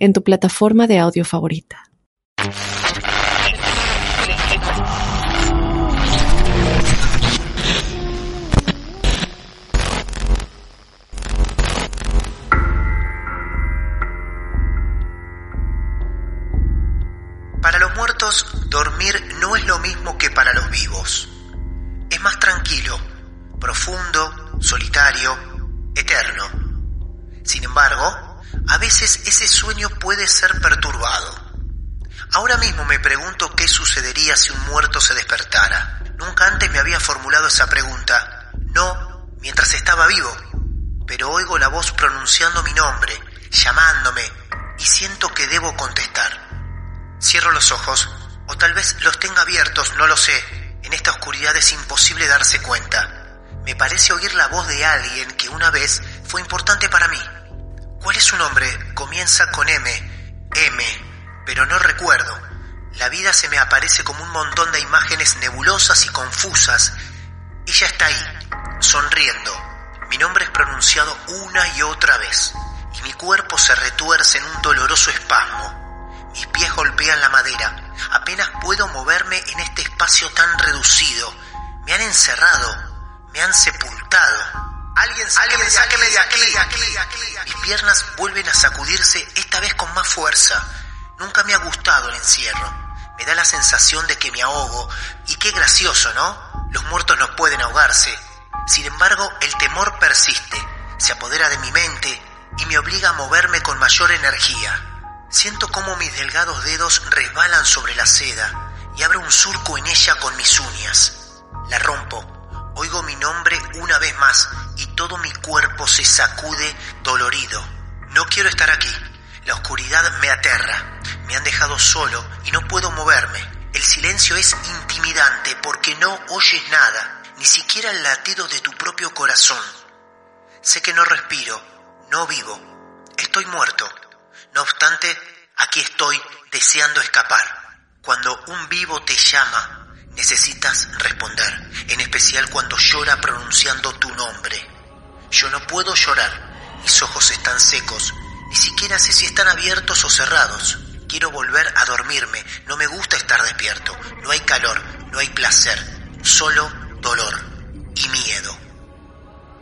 en tu plataforma de audio favorita. Para los muertos, dormir no es lo mismo que para los vivos. Es más tranquilo, profundo, solitario, eterno. Sin embargo, a veces ese sueño puede ser perturbado. Ahora mismo me pregunto qué sucedería si un muerto se despertara. Nunca antes me había formulado esa pregunta. No mientras estaba vivo. Pero oigo la voz pronunciando mi nombre, llamándome, y siento que debo contestar. Cierro los ojos, o tal vez los tenga abiertos, no lo sé. En esta oscuridad es imposible darse cuenta. Me parece oír la voz de alguien que una vez fue importante para mí. ¿Cuál es su nombre? Comienza con M. M. Pero no recuerdo. La vida se me aparece como un montón de imágenes nebulosas y confusas. Ella está ahí, sonriendo. Mi nombre es pronunciado una y otra vez, y mi cuerpo se retuerce en un doloroso espasmo. Mis pies golpean la madera. Apenas puedo moverme en este espacio tan reducido. Me han encerrado, me han sepultado. Alguien, sáqueme, de aquí. Mis piernas vuelven a sacudirse, esta vez con más fuerza. Nunca me ha gustado el encierro. Me da la sensación de que me ahogo. Y qué gracioso, ¿no? Los muertos no pueden ahogarse. Sin embargo, el temor persiste. Se apodera de mi mente y me obliga a moverme con mayor energía. Siento cómo mis delgados dedos resbalan sobre la seda y abro un surco en ella con mis uñas. La rompo Oigo mi nombre una vez más y todo mi cuerpo se sacude dolorido. No quiero estar aquí. La oscuridad me aterra. Me han dejado solo y no puedo moverme. El silencio es intimidante porque no oyes nada, ni siquiera el latido de tu propio corazón. Sé que no respiro, no vivo, estoy muerto. No obstante, aquí estoy deseando escapar. Cuando un vivo te llama, necesitas responder, en especial cuando llora pronunciando tu nombre. Yo no puedo llorar, mis ojos están secos, ni siquiera sé si están abiertos o cerrados. Quiero volver a dormirme, no me gusta estar despierto, no hay calor, no hay placer, solo dolor y miedo.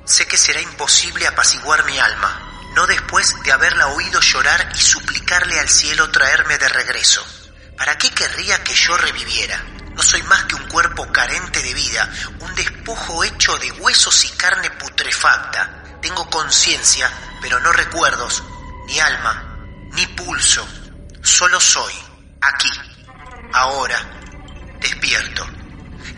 Sé que será imposible apaciguar mi alma, no después de haberla oído llorar y suplicarle al cielo traerme de regreso. ¿Para qué querría que yo reviviera? No soy más que un cuerpo carente de vida, un despojo hecho de huesos y carne putrefacta. Tengo conciencia, pero no recuerdos, ni alma, ni pulso. Solo soy, aquí, ahora, despierto.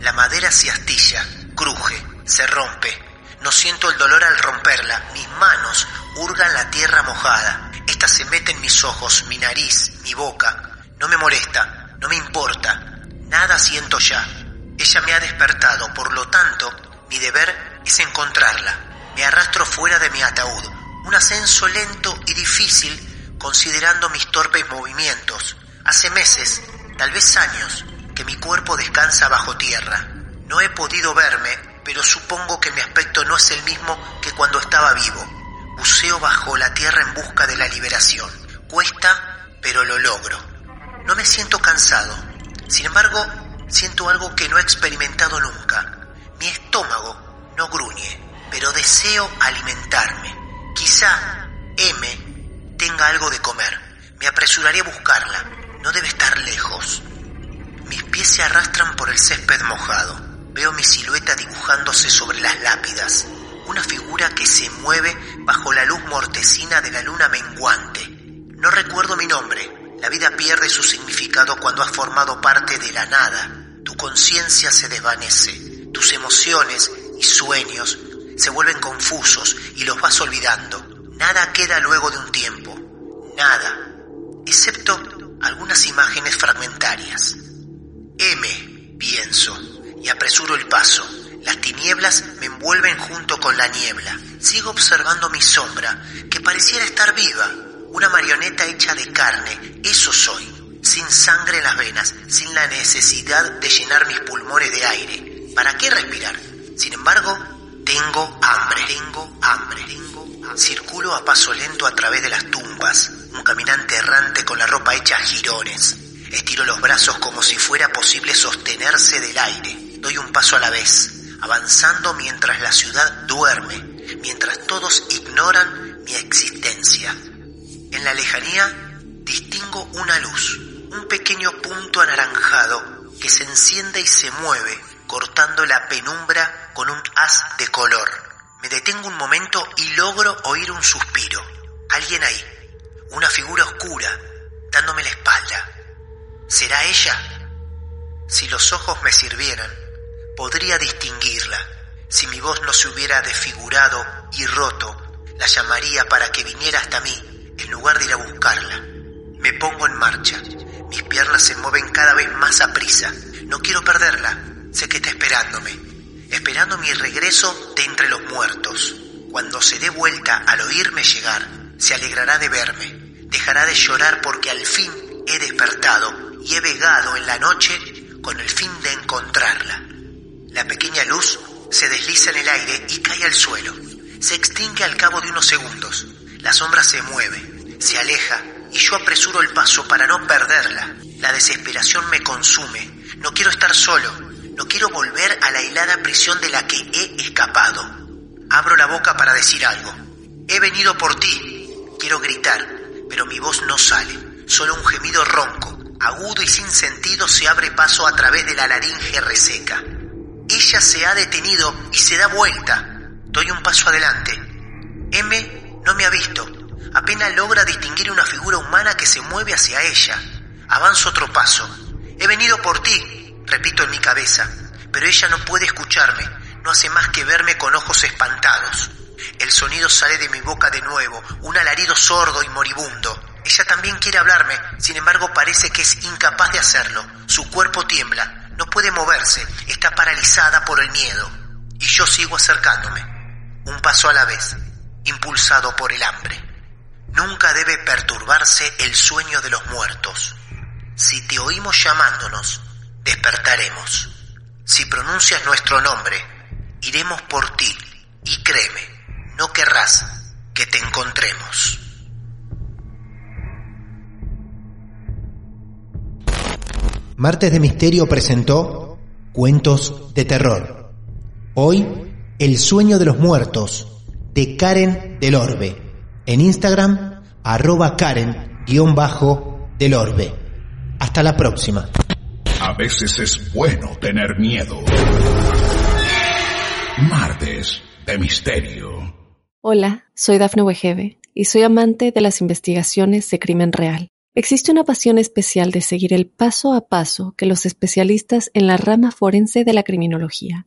La madera se astilla, cruje, se rompe. No siento el dolor al romperla. Mis manos hurgan la tierra mojada. Esta se mete en mis ojos, mi nariz, mi boca. No me molesta, no me importa. Nada siento ya. Ella me ha despertado, por lo tanto, mi deber es encontrarla. Me arrastro fuera de mi ataúd, un ascenso lento y difícil considerando mis torpes movimientos. Hace meses, tal vez años, que mi cuerpo descansa bajo tierra. No he podido verme, pero supongo que mi aspecto no es el mismo que cuando estaba vivo. Buceo bajo la tierra en busca de la liberación. Cuesta, pero lo logro. No me siento cansado, sin embargo, siento algo que no he experimentado nunca. Mi estómago no gruñe, pero deseo alimentarme. Quizá M tenga algo de comer. Me apresuraré a buscarla. No debe estar lejos. Mis pies se arrastran por el césped mojado. Veo mi silueta dibujándose sobre las lápidas. Una figura que se mueve bajo la luz mortecina de la luna menguante. No recuerdo mi nombre, la vida pierde su significado cuando has formado parte de la nada. Tu conciencia se desvanece. Tus emociones y sueños se vuelven confusos y los vas olvidando. Nada queda luego de un tiempo. Nada. Excepto tinieblas. M, pienso, y apresuro el paso. Las tinieblas me envuelven junto con la niebla. Sigo observando mi sombra, que pareciera estar viva. Una marioneta hecha de carne, eso soy. Sin sangre en las venas, sin la necesidad de llenar mis pulmones de aire. ¿Para qué respirar? Sin embargo, tengo hambre, tengo hambre, tengo. Circulo a paso lento a través de las tumbas, un caminante errante con la ropa hecha a jirones. Estiro los brazos como si fuera posible sostenerse del aire. Doy un paso a la vez, avanzando mientras la ciudad duerme, mientras todos ignoran mi existencia. En la lejanía distingo una luz, un pequeño punto anaranjado que se enciende y se mueve, cortando la penumbra con un haz de color. Me detengo un momento y logro oír un suspiro. Alguien ahí, una figura oscura, dándome la espalda. ¿Será ella? Si los ojos me sirvieran, podría distinguirla. Si mi voz no se hubiera desfigurado y roto, la llamaría para que viniera hasta mí, en lugar de ir a buscarla. Me pongo en marcha. Mis piernas se mueven cada vez más a prisa. No quiero perderla. Sé que está esperándome. Esperando mi regreso de entre los muertos. Cuando se dé vuelta al oírme llegar, se alegrará de verme. Dejará de llorar porque al fin he despertado y he vegado en la noche con el fin de encontrarla. La pequeña luz se desliza en el aire y cae al suelo. Se extingue al cabo de unos segundos. La sombra se mueve, se aleja y yo apresuro el paso para no perderla. La desesperación me consume. No quiero estar solo. No quiero volver a la helada prisión de la que he escapado. Abro la boca para decir algo. He venido por ti. Quiero gritar, pero mi voz no sale. Solo un gemido ronco, agudo y sin sentido se abre paso a través de la laringe reseca. Ella se ha detenido y se da vuelta. Doy un paso adelante. M no me ha visto. Apenas logra distinguir una figura humana que se mueve hacia ella. Avanzo otro paso. He venido por ti, repito en mi cabeza, pero ella no puede escucharme. No hace más que verme con ojos espantados. El sonido sale de mi boca de nuevo, un alarido sordo y moribundo. Ella también quiere hablarme, sin embargo parece que es incapaz de hacerlo. Su cuerpo tiembla, no puede moverse, está paralizada por el miedo. Y yo sigo acercándome, un paso a la vez, impulsado por el hambre. Nunca debe perturbarse el sueño de los muertos. Si te oímos llamándonos, despertaremos. Si pronuncias nuestro nombre, iremos por ti y créeme, no querrás que te encontremos. Martes de Misterio presentó Cuentos de Terror. Hoy, El sueño de los muertos, de Karen del Orbe. En Instagram, arroba Karen-del Orbe. Hasta la próxima. A veces es bueno tener miedo. Martes de Misterio. Hola, soy Dafne Wegebe y soy amante de las investigaciones de crimen real. Existe una pasión especial de seguir el paso a paso que los especialistas en la rama forense de la criminología